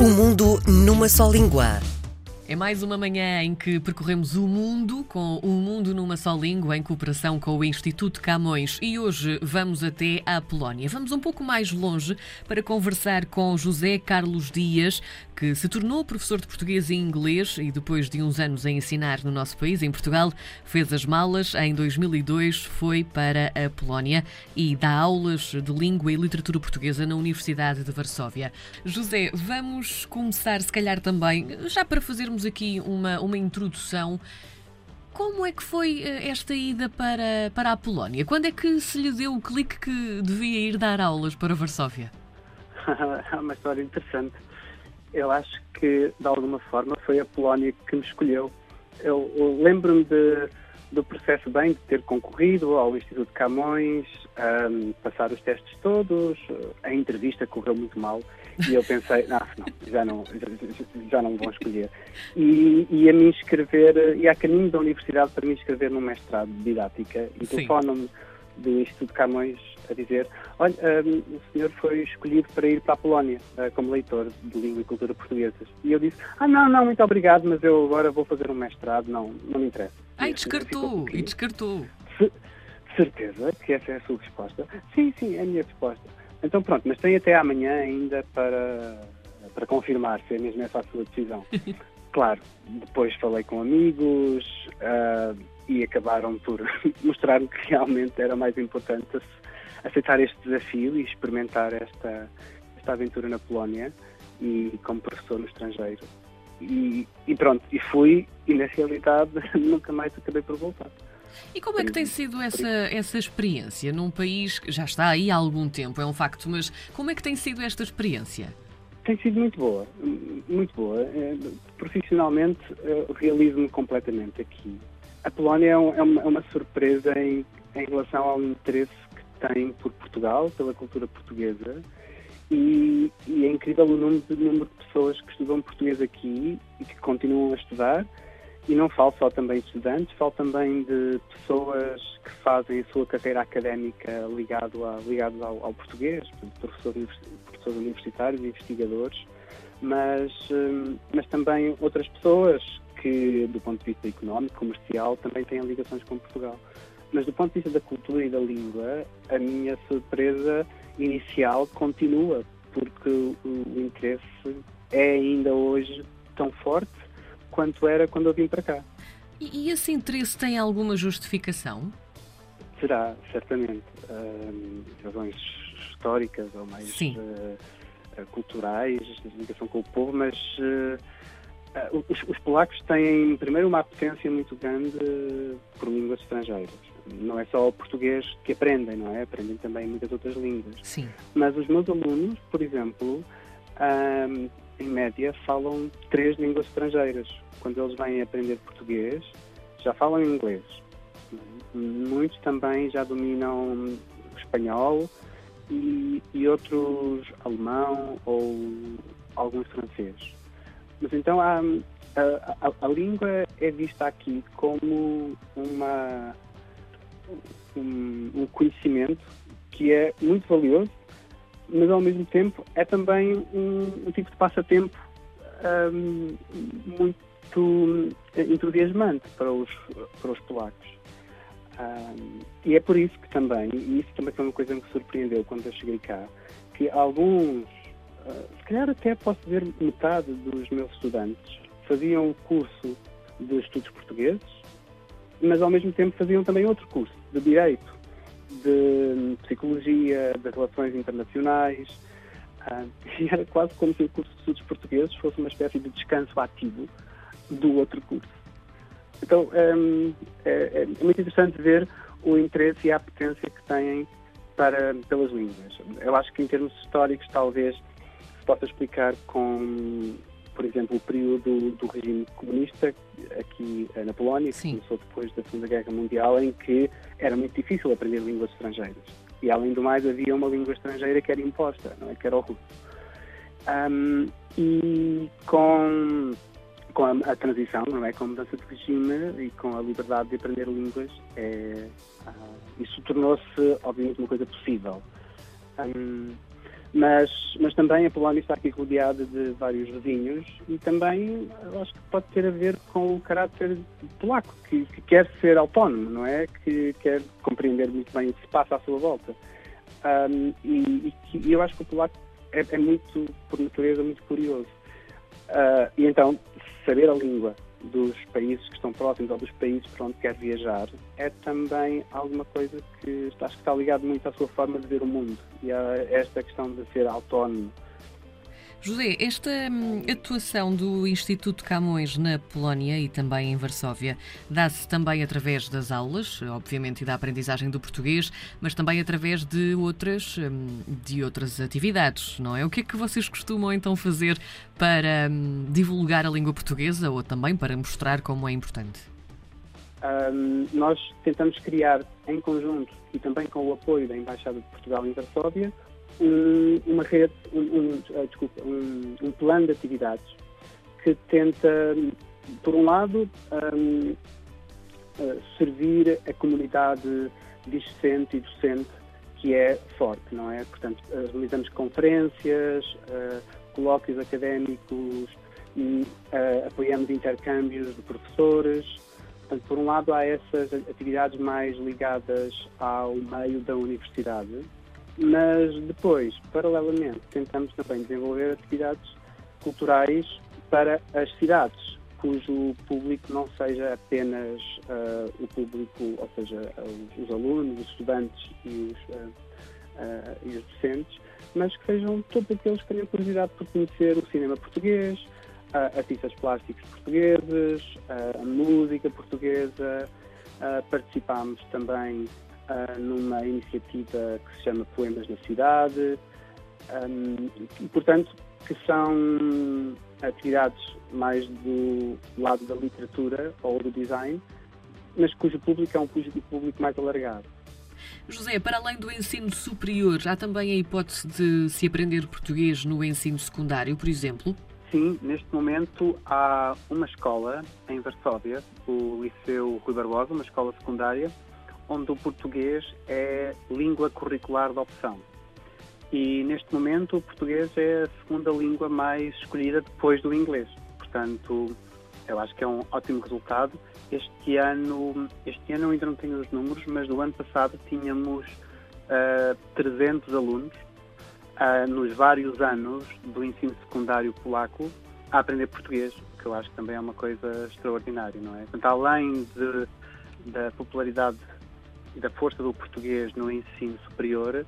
O mundo numa só língua. É mais uma manhã em que percorremos o mundo com o Mundo numa Só Língua em cooperação com o Instituto Camões e hoje vamos até à Polónia. Vamos um pouco mais longe para conversar com José Carlos Dias, que se tornou professor de português e inglês e depois de uns anos a ensinar no nosso país, em Portugal, fez as malas. Em 2002 foi para a Polónia e dá aulas de língua e literatura portuguesa na Universidade de Varsóvia. José, vamos começar se calhar também, já para fazermos aqui uma, uma introdução. Como é que foi eh, esta ida para, para a Polónia? Quando é que se lhe deu o clique que devia ir dar aulas para Varsóvia? é uma história interessante. Eu acho que, de alguma forma, foi a Polónia que me escolheu. Eu, eu lembro-me do processo bem de ter concorrido ao Instituto Camões, um, passar os testes todos, a entrevista correu muito mal e eu pensei, não, não já não, já, já não vão escolher. E, e a me inscrever, e a caminho da universidade para me inscrever num mestrado de didática e telefonam-me do Instituto Camões a dizer, olha, um, o senhor foi escolhido para ir para a Polónia uh, como leitor de língua e cultura portuguesas. E eu disse, ah não, não, muito obrigado, mas eu agora vou fazer um mestrado, não, não me interessa. Ai, descartou, e descartou. De certeza que essa é a sua resposta? Sim, sim, é a minha resposta. Então pronto, mas tem até amanhã ainda para, para confirmar se é mesmo essa a sua decisão. claro, depois falei com amigos uh, e acabaram por mostrar-me que realmente era mais importante aceitar este desafio e experimentar esta, esta aventura na Polónia e como professor no estrangeiro. E, e pronto, e fui e na realidade nunca mais acabei por voltar. E como é que tem sido essa, essa experiência num país que já está aí há algum tempo, é um facto, mas como é que tem sido esta experiência? Tem sido muito boa, muito boa. É, profissionalmente, realizo-me completamente aqui. A Polónia é, é, uma, é uma surpresa em, em relação ao interesse tem por Portugal, pela cultura portuguesa, e, e, é incrível o número de, número de pessoas que estudam português aqui e que continuam a estudar e não falo só também de estudantes, falo também de pessoas que fazem a sua carreira académica ligado, a, ligado ao, ao português, professores, professores universitários, investigadores, mas, hum, mas também outras pessoas que, do ponto de vista económico, comercial, também têm ligações com Portugal. Mas do ponto de vista da cultura e da língua, a minha surpresa inicial continua, porque o, interesse é ainda hoje tão forte quanto era quando eu vim para cá. E, e esse interesse tem alguma justificação? Será, certamente. Uh, razões históricas ou mais uh, culturais, de ligação com o povo, mas uh, os, os, polacos têm, primeiro, uma apetência muito grande por línguas estrangeiras. Não é só o português que aprendem, não é? Aprendem também muitas outras línguas. Sim. Mas os meus alunos, por exemplo, em média, falam três línguas estrangeiras. Quando eles vêm aprender português, já falam inglês. Muitos também já dominam espanhol e, e outros alemão ou alguns francês. Mas então há, a, a, a, língua é vista aqui como uma, um, um conhecimento que é muito valioso mas ao mesmo tempo é também um, um tipo de passatempo um, muito entusiasmante para os, para os polacos. Um, e é por isso que também, e isso também foi uma coisa que me surpreendeu quando eu cheguei cá, que alguns, uh, se calhar até posso dizer metade dos meus estudantes, faziam o curso de estudos portugueses, mas ao mesmo tempo faziam também outro curso, de Direito de psicologia, de relações internacionais, uh, e era quase como se o curso de estudos portugueses fosse uma espécie de descanso ativo do outro curso. Então um, é, é, muito interessante ver o interesse e a apetência que têm para, pelas línguas. Eu acho que em termos históricos talvez se possa explicar com por exemplo, o período do regime comunista aqui eh, na Polónia, que Sim. começou depois da Segunda Guerra Mundial, em que era muito difícil aprender línguas estrangeiras. E, além do mais, havia uma língua estrangeira que era imposta, não é? que era o russo. Um, e com, com a, a, transição, não é? com a mudança de regime e com a liberdade de aprender línguas, é, uh, isso tornou-se, obviamente, uma coisa possível. Um, Mas, mas também a Polónia está aqui rodeada de vários vizinhos e também acho que pode ter a ver com o caráter polaco, que, que quer ser autónomo, não é? Que quer compreender muito bem o que se passa à sua volta. Um, e, e, eu acho que o polaco é, é muito, por natureza, muito curioso. Uh, e então, saber a língua dos países que estão próximos ou dos países para onde quer viajar é também alguma coisa que acho que está ligado muito à sua forma de ver o mundo. E a esta questão de ser autónomo José, esta hum, atuação do Instituto Camões na Polónia e também em Varsóvia dá-se também através das aulas, obviamente, e da aprendizagem do português, mas também através de outras, hum, de outras atividades, não é? O que é que vocês costumam então fazer para hum, divulgar a língua portuguesa ou também para mostrar como é importante? Um, nós tentamos criar em conjunto e também com o apoio da Embaixada de Portugal em Varsóvia um, uma rede, um, um, uh, desculpa, um, um, plano de atividades que tenta, por um lado, uh, servir a comunidade discente e docente que é forte, não é? Portanto, uh, realizamos conferências, colóquios académicos e apoiamos intercâmbios de professores. Portanto, por um lado, há essas atividades mais ligadas ao meio da universidade, mas depois, paralelamente, tentamos também desenvolver atividades culturais para as cidades, cujo público não seja apenas uh, o público, ou seja, os, os, alunos, os estudantes e os, uh, uh, e os docentes, mas que sejam todos aqueles que tenham curiosidade por conhecer o cinema português, artistas plásticos portugueses, a música portuguesa. participámos também numa iniciativa que se chama Poemas na Cidade, um, e, portanto, que são atividades mais do lado da literatura ou do design, mas cujo público é um público mais alargado. José, para além do ensino superior, há também a hipótese de se aprender português no ensino secundário, por exemplo? Sim, neste momento há uma escola em Varsóvia, o Liceu Rui Barbosa, uma escola secundária, onde o português é língua curricular de opção. E neste momento o português é a segunda língua mais escolhida depois do inglês. Portanto, eu acho que é um ótimo resultado. Este ano, este ano ainda não tenho os números, mas no ano passado tínhamos uh, 300 alunos uh, nos vários anos do ensino secundário polaco a aprender português, que eu acho que também é uma coisa extraordinária, não é? Portanto, além de, da popularidade da força do português no ensino superior,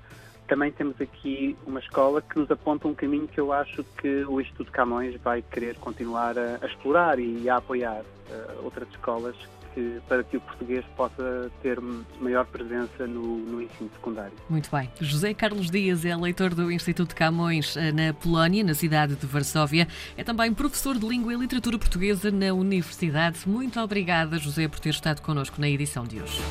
também temos aqui uma escola que nos aponta um caminho que eu acho que o Instituto Camões vai querer continuar a, a explorar e a apoiar uh, outras escolas que, para que o português possa ter maior presença no, no, ensino secundário. Muito bem. José Carlos Dias é leitor do Instituto Camões eh, na Polónia, na cidade de Varsóvia. É também professor de Língua e Literatura Portuguesa na Universidade. Muito obrigada, José, por ter estado connosco na edição de hoje.